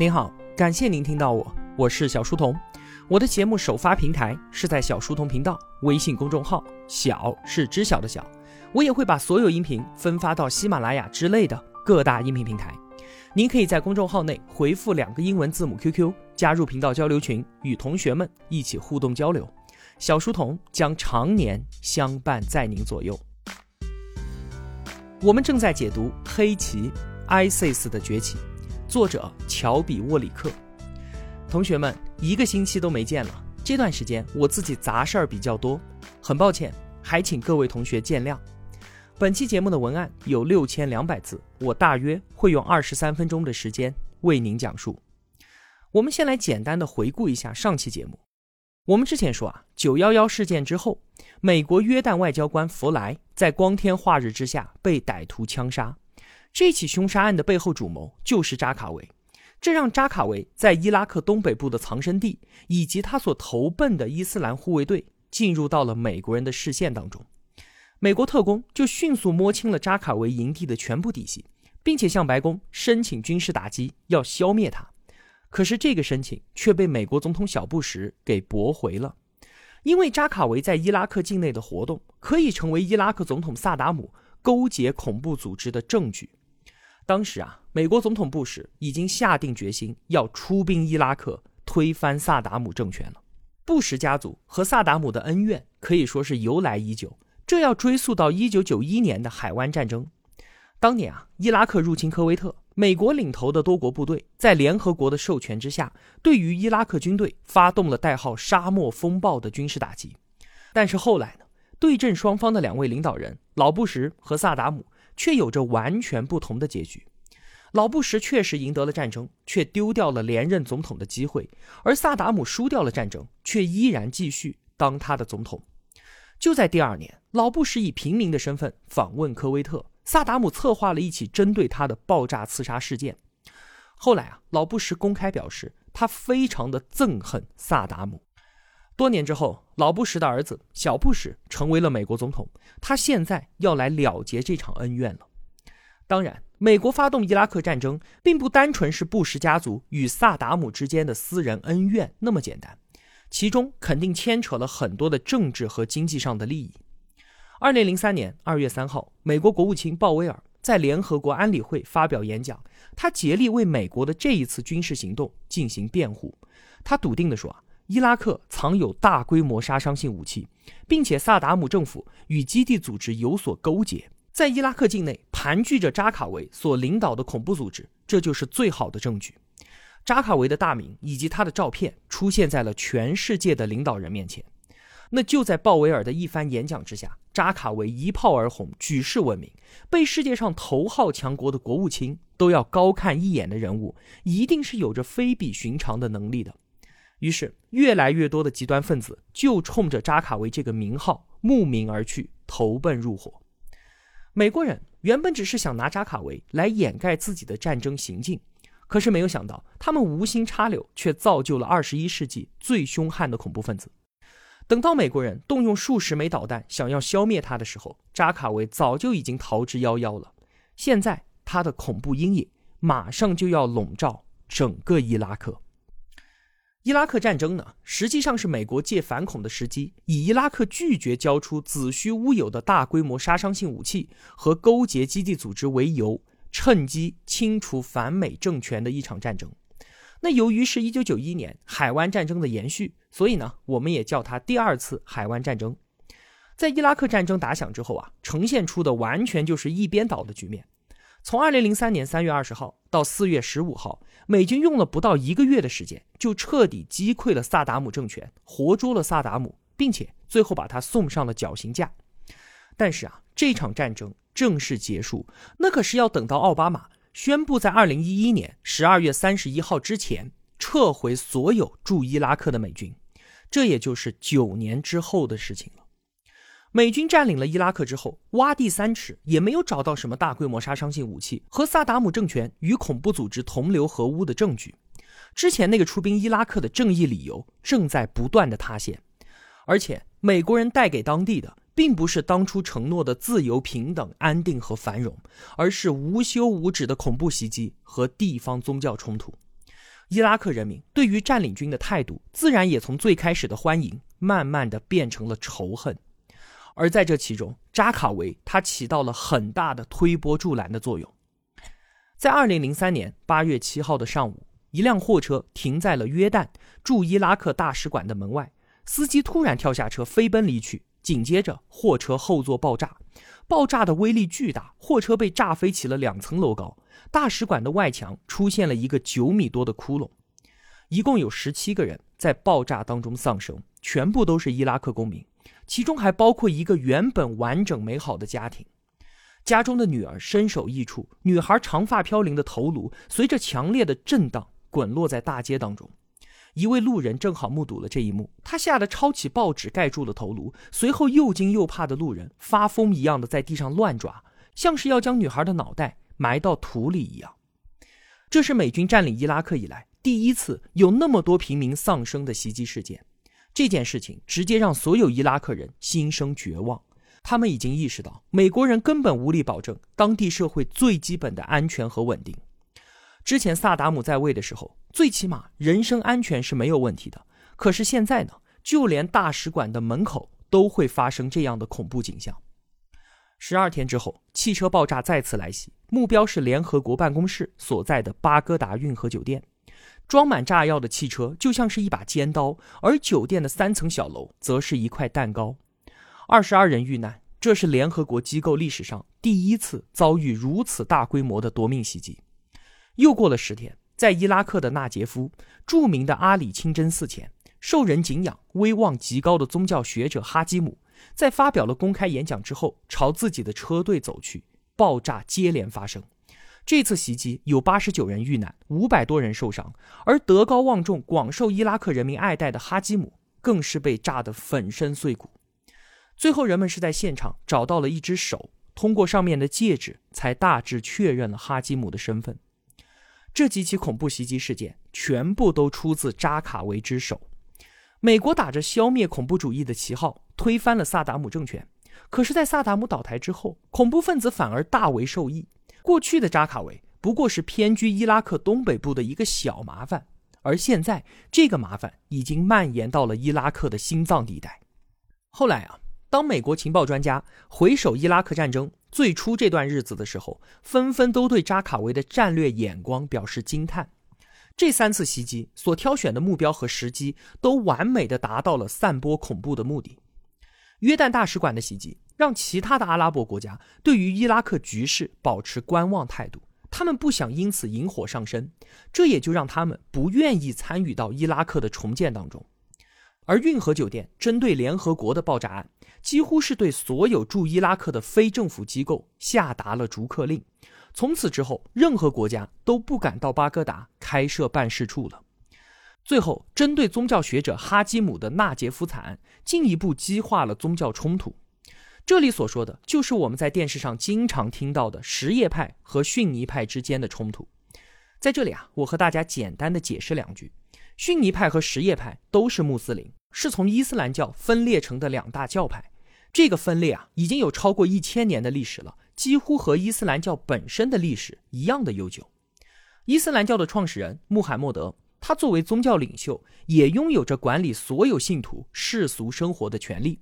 您好，感谢您听到我，我是小书童。我的节目首发平台是在小书童频道微信公众号，小是知晓的小。我也会把所有音频分发到喜马拉雅之类的各大音频平台。您可以在公众号内回复两个英文字母 QQ，加入频道交流群，与同学们一起互动交流。小书童将常年相伴在您左右。我们正在解读黑旗 ISIS 的崛起。作者乔比沃里克，同学们一个星期都没见了。这段时间我自己杂事儿比较多，很抱歉，还请各位同学见谅。本期节目的文案有六千两百字，我大约会用二十三分钟的时间为您讲述。我们先来简单的回顾一下上期节目。我们之前说啊，九幺幺事件之后，美国约旦外交官弗莱在光天化日之下被歹徒枪杀。这起凶杀案的背后主谋就是扎卡维，这让扎卡维在伊拉克东北部的藏身地以及他所投奔的伊斯兰护卫队进入到了美国人的视线当中。美国特工就迅速摸清了扎卡维营地的全部底细，并且向白宫申请军事打击，要消灭他。可是这个申请却被美国总统小布什给驳回了，因为扎卡维在伊拉克境内的活动可以成为伊拉克总统萨达姆勾结恐怖组织的证据。当时啊，美国总统布什已经下定决心要出兵伊拉克，推翻萨达姆政权了。布什家族和萨达姆的恩怨可以说是由来已久，这要追溯到一九九一年的海湾战争。当年啊，伊拉克入侵科威特，美国领头的多国部队在联合国的授权之下，对于伊拉克军队发动了代号“沙漠风暴”的军事打击。但是后来呢，对阵双方的两位领导人老布什和萨达姆。却有着完全不同的结局。老布什确实赢得了战争，却丢掉了连任总统的机会；而萨达姆输掉了战争，却依然继续当他的总统。就在第二年，老布什以平民的身份访问科威特，萨达姆策划了一起针对他的爆炸刺杀事件。后来啊，老布什公开表示，他非常的憎恨萨达姆。多年之后，老布什的儿子小布什成为了美国总统。他现在要来了结这场恩怨了。当然，美国发动伊拉克战争，并不单纯是布什家族与萨达姆之间的私人恩怨那么简单，其中肯定牵扯了很多的政治和经济上的利益。二零零三年二月三号，美国国务卿鲍威尔在联合国安理会发表演讲，他竭力为美国的这一次军事行动进行辩护。他笃定地说啊。伊拉克藏有大规模杀伤性武器，并且萨达姆政府与基地组织有所勾结，在伊拉克境内盘踞着扎卡维所领导的恐怖组织，这就是最好的证据。扎卡维的大名以及他的照片出现在了全世界的领导人面前。那就在鲍威尔的一番演讲之下，扎卡维一炮而红，举世闻名，被世界上头号强国的国务卿都要高看一眼的人物，一定是有着非比寻常的能力的。于是，越来越多的极端分子就冲着扎卡维这个名号慕名而去，投奔入伙。美国人原本只是想拿扎卡维来掩盖自己的战争行径，可是没有想到，他们无心插柳，却造就了二十一世纪最凶悍的恐怖分子。等到美国人动用数十枚导弹想要消灭他的时候，扎卡维早就已经逃之夭夭了。现在，他的恐怖阴影马上就要笼罩整个伊拉克。伊拉克战争呢，实际上是美国借反恐的时机，以伊拉克拒绝交出子虚乌有的大规模杀伤性武器和勾结基地组织为由，趁机清除反美政权的一场战争。那由于是一九九一年海湾战争的延续，所以呢，我们也叫它第二次海湾战争。在伊拉克战争打响之后啊，呈现出的完全就是一边倒的局面。从二零零三年三月二十号到四月十五号，美军用了不到一个月的时间，就彻底击溃了萨达姆政权，活捉了萨达姆，并且最后把他送上了绞刑架。但是啊，这场战争正式结束，那可是要等到奥巴马宣布在二零一一年十二月三十一号之前撤回所有驻伊拉克的美军，这也就是九年之后的事情了。美军占领了伊拉克之后，挖地三尺也没有找到什么大规模杀伤性武器和萨达姆政权与恐怖组织同流合污的证据。之前那个出兵伊拉克的正义理由正在不断的塌陷，而且美国人带给当地的并不是当初承诺的自由、平等、安定和繁荣，而是无休无止的恐怖袭击和地方宗教冲突。伊拉克人民对于占领军的态度，自然也从最开始的欢迎，慢慢的变成了仇恨。而在这其中，扎卡维他起到了很大的推波助澜的作用。在二零零三年八月七号的上午，一辆货车停在了约旦驻伊拉克大使馆的门外，司机突然跳下车飞奔离去。紧接着，货车后座爆炸，爆炸的威力巨大，货车被炸飞起了两层楼高，大使馆的外墙出现了一个九米多的窟窿。一共有十七个人在爆炸当中丧生，全部都是伊拉克公民，其中还包括一个原本完整美好的家庭。家中的女儿身首异处，女孩长发飘零的头颅随着强烈的震荡滚落在大街当中。一位路人正好目睹了这一幕，他吓得抄起报纸盖住了头颅，随后又惊又怕的路人发疯一样的在地上乱抓，像是要将女孩的脑袋埋到土里一样。这是美军占领伊拉克以来第一次有那么多平民丧生的袭击事件，这件事情直接让所有伊拉克人心生绝望，他们已经意识到美国人根本无力保证当地社会最基本的安全和稳定。之前萨达姆在位的时候，最起码人身安全是没有问题的。可是现在呢，就连大使馆的门口都会发生这样的恐怖景象。十二天之后，汽车爆炸再次来袭，目标是联合国办公室所在的巴格达运河酒店。装满炸药的汽车就像是一把尖刀，而酒店的三层小楼则是一块蛋糕。二十二人遇难，这是联合国机构历史上第一次遭遇如此大规模的夺命袭击。又过了十天，在伊拉克的纳杰夫，著名的阿里清真寺前，受人敬仰、威望极高的宗教学者哈基姆，在发表了公开演讲之后，朝自己的车队走去，爆炸接连发生。这次袭击有八十九人遇难，五百多人受伤，而德高望重、广受伊拉克人民爱戴的哈基姆，更是被炸得粉身碎骨。最后，人们是在现场找到了一只手，通过上面的戒指，才大致确认了哈基姆的身份。这几起恐怖袭击事件全部都出自扎卡维之手。美国打着消灭恐怖主义的旗号，推翻了萨达姆政权。可是，在萨达姆倒台之后，恐怖分子反而大为受益。过去的扎卡维不过是偏居伊拉克东北部的一个小麻烦，而现在这个麻烦已经蔓延到了伊拉克的心脏地带。后来啊，当美国情报专家回首伊拉克战争。最初这段日子的时候，纷纷都对扎卡维的战略眼光表示惊叹。这三次袭击所挑选的目标和时机，都完美的达到了散播恐怖的目的。约旦大使馆的袭击，让其他的阿拉伯国家对于伊拉克局势保持观望态度，他们不想因此引火上身，这也就让他们不愿意参与到伊拉克的重建当中。而运河酒店针对联合国的爆炸案。几乎是对所有驻伊拉克的非政府机构下达了逐客令，从此之后，任何国家都不敢到巴格达开设办事处了。最后，针对宗教学者哈基姆的纳杰夫惨案，进一步激化了宗教冲突。这里所说的就是我们在电视上经常听到的什叶派和逊尼派之间的冲突。在这里啊，我和大家简单的解释两句：逊尼派和什叶派都是穆斯林。是从伊斯兰教分裂成的两大教派，这个分裂啊已经有超过一千年的历史了，几乎和伊斯兰教本身的历史一样的悠久。伊斯兰教的创始人穆罕默德，他作为宗教领袖，也拥有着管理所有信徒世俗生活的权利，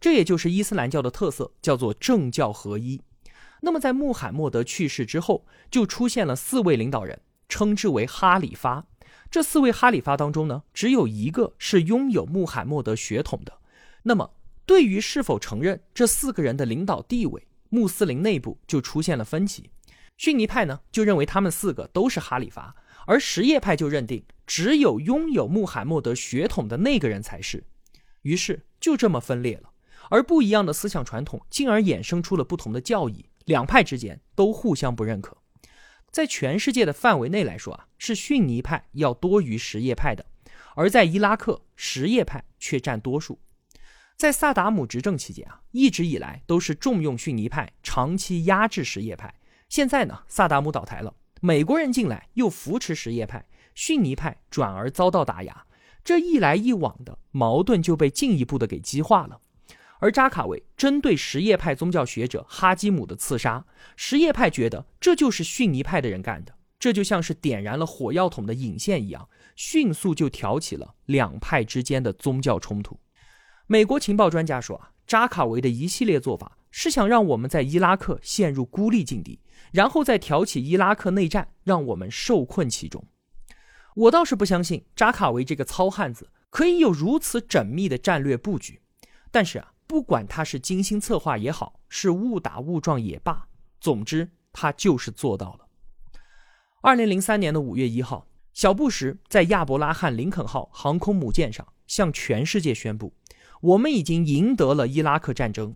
这也就是伊斯兰教的特色，叫做政教合一。那么在穆罕默德去世之后，就出现了四位领导人，称之为哈里发。这四位哈里发当中呢，只有一个是拥有穆罕默德血统的。那么，对于是否承认这四个人的领导地位，穆斯林内部就出现了分歧。逊尼派呢，就认为他们四个都是哈里发，而什叶派就认定只有拥有穆罕默德血统的那个人才是。于是就这么分裂了。而不一样的思想传统，进而衍生出了不同的教义，两派之间都互相不认可。在全世界的范围内来说啊，是逊尼派要多于什叶派的，而在伊拉克，什叶派却占多数。在萨达姆执政期间啊，一直以来都是重用逊尼派，长期压制什叶派。现在呢，萨达姆倒台了，美国人进来又扶持什叶派，逊尼派转而遭到打压，这一来一往的矛盾就被进一步的给激化了。而扎卡维针对什叶派宗教学者哈基姆的刺杀，什叶派觉得这就是逊尼派的人干的，这就像是点燃了火药桶的引线一样，迅速就挑起了两派之间的宗教冲突。美国情报专家说啊，扎卡维的一系列做法是想让我们在伊拉克陷入孤立境地，然后再挑起伊拉克内战，让我们受困其中。我倒是不相信扎卡维这个糙汉子可以有如此缜密的战略布局，但是啊，不管他是精心策划也好，是误打误撞也罢，总之他就是做到了。二零零三年的五月一号，小布什在亚伯拉罕·林肯号航空母舰上向全世界宣布：“我们已经赢得了伊拉克战争。”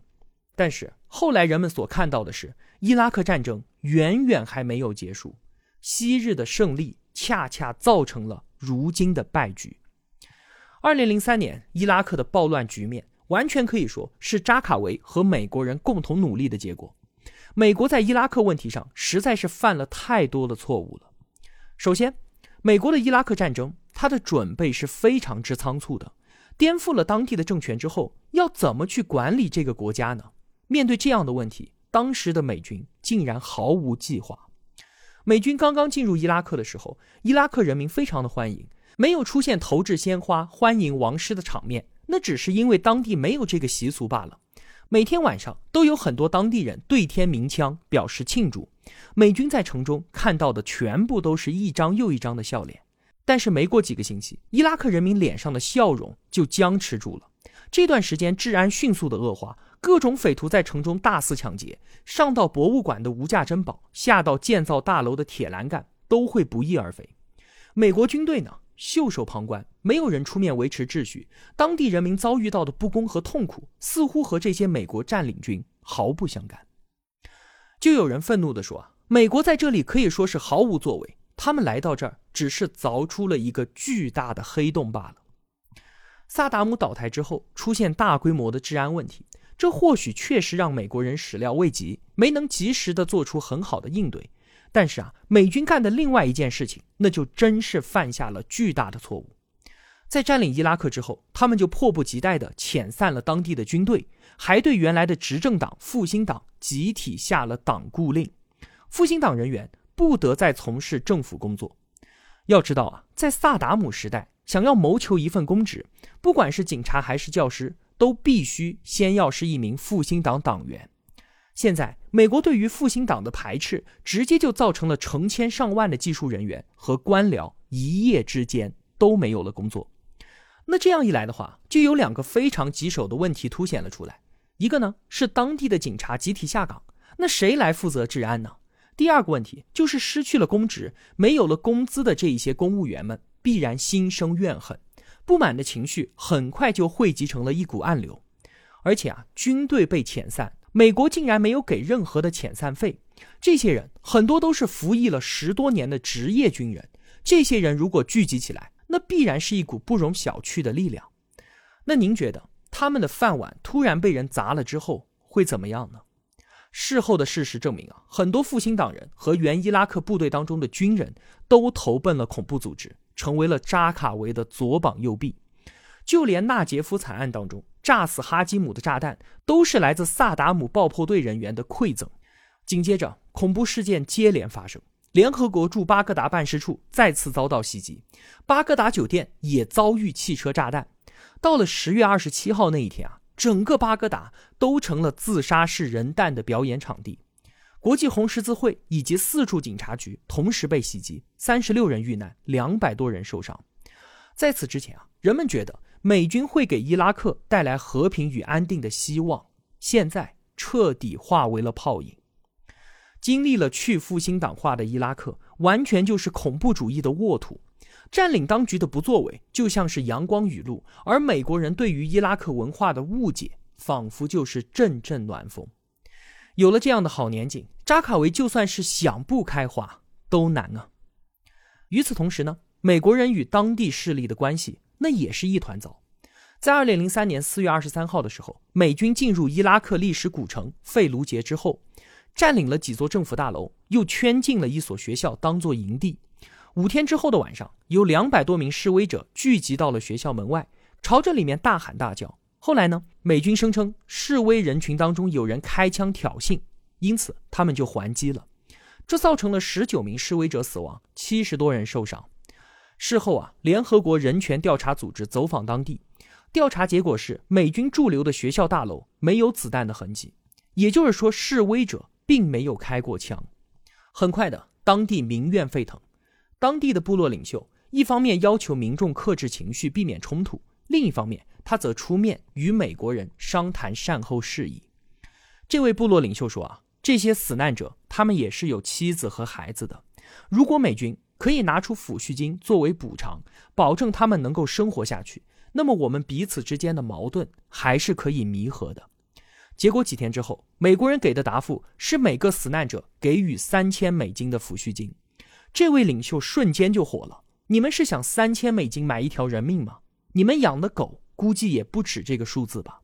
但是后来人们所看到的是，伊拉克战争远远还没有结束，昔日的胜利恰恰造成了如今的败局。二零零三年伊拉克的暴乱局面，完全可以说是扎卡维和美国人共同努力的结果。美国在伊拉克问题上实在是犯了太多的错误了。首先，美国的伊拉克战争，它的准备是非常之仓促的。颠覆了当地的政权之后，要怎么去管理这个国家呢？面对这样的问题，当时的美军竟然毫无计划。美军刚刚进入伊拉克的时候，伊拉克人民非常的欢迎，没有出现投掷鲜花欢迎王师的场面，那只是因为当地没有这个习俗罢了。每天晚上都有很多当地人对天鸣枪表示庆祝，美军在城中看到的全部都是一张又一张的笑脸。但是没过几个星期，伊拉克人民脸上的笑容就僵持住了。这段时间治安迅速的恶化，各种匪徒在城中大肆抢劫，上到博物馆的无价珍宝，下到建造大楼的铁栏杆，都会不翼而飞。美国军队呢？袖手旁观，没有人出面维持秩序。当地人民遭遇到的不公和痛苦，似乎和这些美国占领军毫不相干。就有人愤怒地说：“啊，美国在这里可以说是毫无作为，他们来到这儿只是凿出了一个巨大的黑洞罢了。”萨达姆倒台之后，出现大规模的治安问题，这或许确实让美国人始料未及，没能及时的做出很好的应对。但是啊，美军干的另外一件事情，那就真是犯下了巨大的错误。在占领伊拉克之后，他们就迫不及待地遣散了当地的军队，还对原来的执政党复兴党集体下了党固令，复兴党人员不得再从事政府工作。要知道啊，在萨达姆时代，想要谋求一份公职，不管是警察还是教师，都必须先要是一名复兴党党员。现在，美国对于复兴党的排斥，直接就造成了成千上万的技术人员和官僚一夜之间都没有了工作。那这样一来的话，就有两个非常棘手的问题凸显了出来：一个呢是当地的警察集体下岗，那谁来负责治安呢？第二个问题就是失去了公职、没有了工资的这一些公务员们，必然心生怨恨，不满的情绪很快就汇集成了一股暗流。而且啊，军队被遣散。美国竟然没有给任何的遣散费，这些人很多都是服役了十多年的职业军人。这些人如果聚集起来，那必然是一股不容小觑的力量。那您觉得他们的饭碗突然被人砸了之后会怎么样呢？事后的事实证明啊，很多复兴党人和原伊拉克部队当中的军人都投奔了恐怖组织，成为了扎卡维的左膀右臂。就连纳杰夫惨案当中。炸死哈基姆的炸弹都是来自萨达姆爆破队人员的馈赠。紧接着，恐怖事件接连发生，联合国驻巴格达办事处再次遭到袭击，巴格达酒店也遭遇汽车炸弹。到了十月二十七号那一天啊，整个巴格达都成了自杀式人弹的表演场地。国际红十字会以及四处警察局同时被袭击，三十六人遇难，两百多人受伤。在此之前啊，人们觉得。美军会给伊拉克带来和平与安定的希望，现在彻底化为了泡影。经历了去复兴党化的伊拉克，完全就是恐怖主义的沃土。占领当局的不作为，就像是阳光雨露；而美国人对于伊拉克文化的误解，仿佛就是阵阵暖风。有了这样的好年景，扎卡维就算是想不开花都难啊。与此同时呢，美国人与当地势力的关系。那也是一团糟。在二零零三年四月二十三号的时候，美军进入伊拉克历史古城费卢杰之后，占领了几座政府大楼，又圈进了一所学校当做营地。五天之后的晚上，有两百多名示威者聚集到了学校门外，朝着里面大喊大叫。后来呢，美军声称示威人群当中有人开枪挑衅，因此他们就还击了。这造成了十九名示威者死亡，七十多人受伤。事后啊，联合国人权调查组织走访当地，调查结果是美军驻留的学校大楼没有子弹的痕迹，也就是说示威者并没有开过枪。很快的，当地民怨沸腾，当地的部落领袖一方面要求民众克制情绪，避免冲突，另一方面他则出面与美国人商谈善后事宜。这位部落领袖说啊，这些死难者他们也是有妻子和孩子的，如果美军。可以拿出抚恤金作为补偿，保证他们能够生活下去。那么我们彼此之间的矛盾还是可以弥合的。结果几天之后，美国人给的答复是每个死难者给予三千美金的抚恤金。这位领袖瞬间就火了：“你们是想三千美金买一条人命吗？你们养的狗估计也不止这个数字吧？”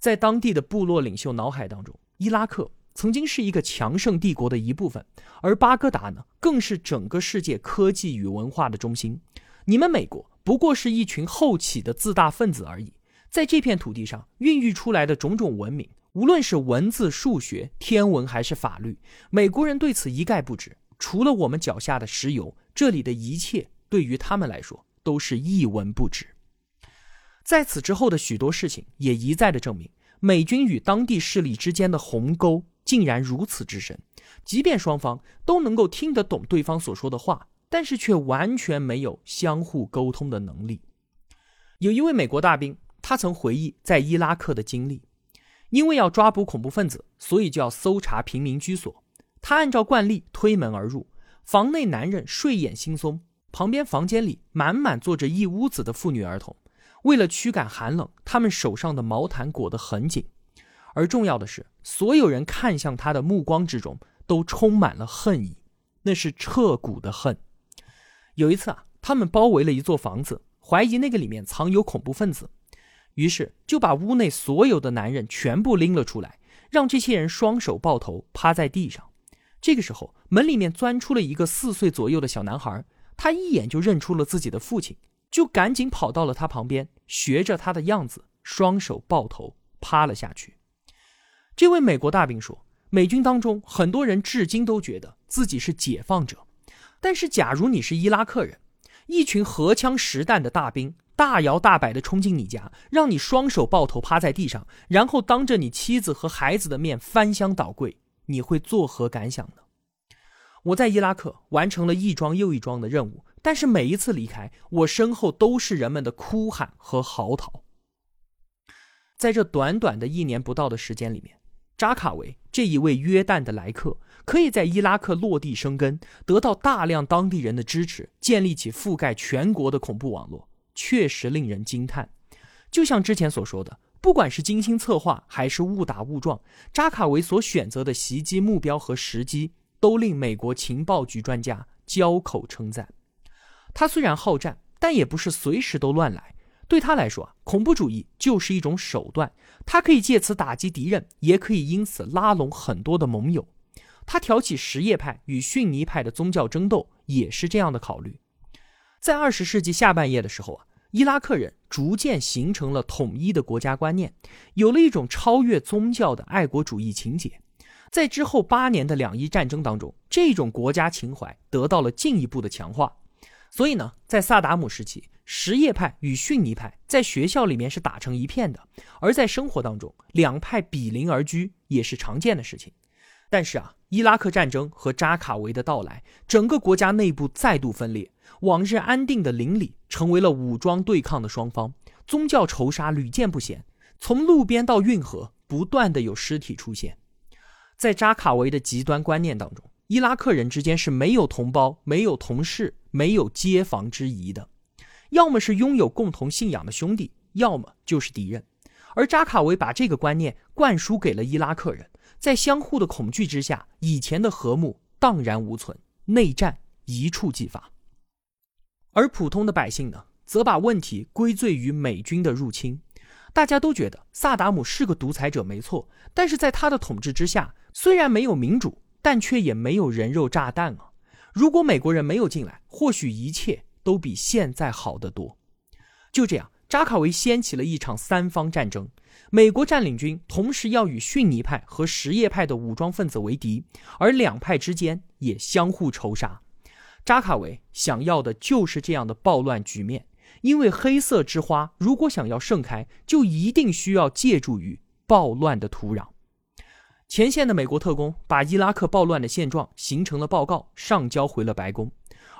在当地的部落领袖脑海当中，伊拉克。曾经是一个强盛帝国的一部分，而巴格达呢，更是整个世界科技与文化的中心。你们美国不过是一群后起的自大分子而已。在这片土地上孕育出来的种种文明，无论是文字、数学、天文还是法律，美国人对此一概不知。除了我们脚下的石油，这里的一切对于他们来说都是一文不值。在此之后的许多事情也一再的证明，美军与当地势力之间的鸿沟。竟然如此之深，即便双方都能够听得懂对方所说的话，但是却完全没有相互沟通的能力。有一位美国大兵，他曾回忆在伊拉克的经历：因为要抓捕恐怖分子，所以就要搜查平民居所。他按照惯例推门而入，房内男人睡眼惺忪，旁边房间里满满坐着一屋子的妇女儿童。为了驱赶寒冷，他们手上的毛毯裹得很紧。而重要的是，所有人看向他的目光之中都充满了恨意，那是彻骨的恨。有一次啊，他们包围了一座房子，怀疑那个里面藏有恐怖分子，于是就把屋内所有的男人全部拎了出来，让这些人双手抱头趴在地上。这个时候，门里面钻出了一个四岁左右的小男孩，他一眼就认出了自己的父亲，就赶紧跑到了他旁边，学着他的样子，双手抱头趴了下去。这位美国大兵说：“美军当中很多人至今都觉得自己是解放者，但是假如你是伊拉克人，一群荷枪实弹的大兵大摇大摆地冲进你家，让你双手抱头趴在地上，然后当着你妻子和孩子的面翻箱倒柜，你会作何感想呢？”我在伊拉克完成了一桩又一桩的任务，但是每一次离开，我身后都是人们的哭喊和嚎啕。在这短短的一年不到的时间里面。扎卡维这一位约旦的来客，可以在伊拉克落地生根，得到大量当地人的支持，建立起覆盖全国的恐怖网络，确实令人惊叹。就像之前所说的，不管是精心策划还是误打误撞，扎卡维所选择的袭击目标和时机，都令美国情报局专家交口称赞。他虽然好战，但也不是随时都乱来。对他来说啊，恐怖主义就是一种手段，他可以借此打击敌人，也可以因此拉拢很多的盟友。他挑起什叶派与逊尼派的宗教争斗，也是这样的考虑。在二十世纪下半叶的时候啊，伊拉克人逐渐形成了统一的国家观念，有了一种超越宗教的爱国主义情节。在之后八年的两伊战争当中，这种国家情怀得到了进一步的强化。所以呢，在萨达姆时期。什叶派与逊尼派在学校里面是打成一片的，而在生活当中，两派比邻而居也是常见的事情。但是啊，伊拉克战争和扎卡维的到来，整个国家内部再度分裂，往日安定的邻里成为了武装对抗的双方，宗教仇杀屡见不鲜，从路边到运河，不断的有尸体出现。在扎卡维的极端观念当中，伊拉克人之间是没有同胞、没有同事、没有街坊之谊的。要么是拥有共同信仰的兄弟，要么就是敌人。而扎卡维把这个观念灌输给了伊拉克人，在相互的恐惧之下，以前的和睦荡然无存，内战一触即发。而普通的百姓呢，则把问题归罪于美军的入侵。大家都觉得萨达姆是个独裁者，没错，但是在他的统治之下，虽然没有民主，但却也没有人肉炸弹啊。如果美国人没有进来，或许一切。都比现在好得多。就这样，扎卡维掀起了一场三方战争。美国占领军同时要与逊尼派和什叶派的武装分子为敌，而两派之间也相互仇杀。扎卡维想要的就是这样的暴乱局面，因为黑色之花如果想要盛开，就一定需要借助于暴乱的土壤。前线的美国特工把伊拉克暴乱的现状形成了报告，上交回了白宫。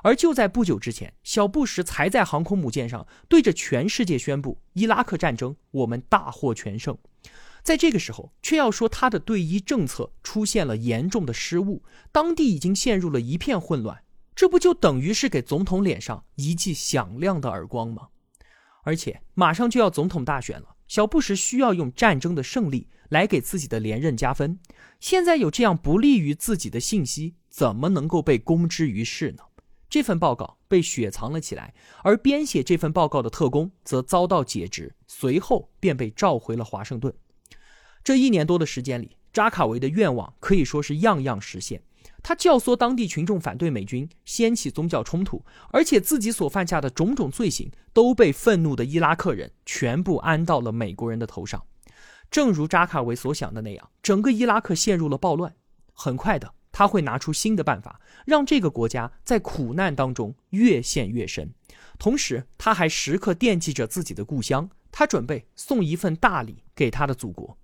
而就在不久之前，小布什才在航空母舰上对着全世界宣布：伊拉克战争我们大获全胜。在这个时候，却要说他的对伊政策出现了严重的失误，当地已经陷入了一片混乱。这不就等于是给总统脸上一记响亮的耳光吗？而且马上就要总统大选了，小布什需要用战争的胜利来给自己的连任加分。现在有这样不利于自己的信息，怎么能够被公之于世呢？这份报告被雪藏了起来，而编写这份报告的特工则遭到解职，随后便被召回了华盛顿。这一年多的时间里，扎卡维的愿望可以说是样样实现。他教唆当地群众反对美军，掀起宗教冲突，而且自己所犯下的种种罪行都被愤怒的伊拉克人全部安到了美国人的头上。正如扎卡维所想的那样，整个伊拉克陷入了暴乱。很快的，他会拿出新的办法，让这个国家在苦难当中越陷越深。同时，他还时刻惦记着自己的故乡，他准备送一份大礼给他的祖国。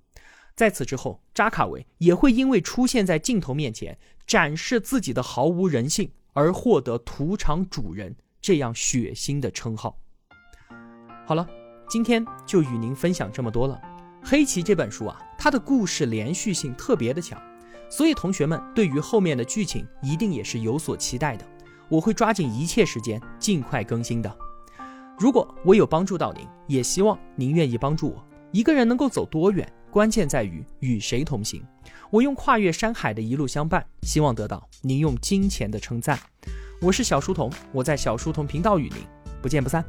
在此之后，扎卡维也会因为出现在镜头面前展示自己的毫无人性而获得“屠场主人”这样血腥的称号。好了，今天就与您分享这么多了。《黑棋》这本书啊，它的故事连续性特别的强，所以同学们对于后面的剧情一定也是有所期待的。我会抓紧一切时间尽快更新的。如果我有帮助到您，也希望您愿意帮助我。一个人能够走多远？关键在于与谁同行。我用跨越山海的一路相伴，希望得到您用金钱的称赞。我是小书童，我在小书童频道与您不见不散。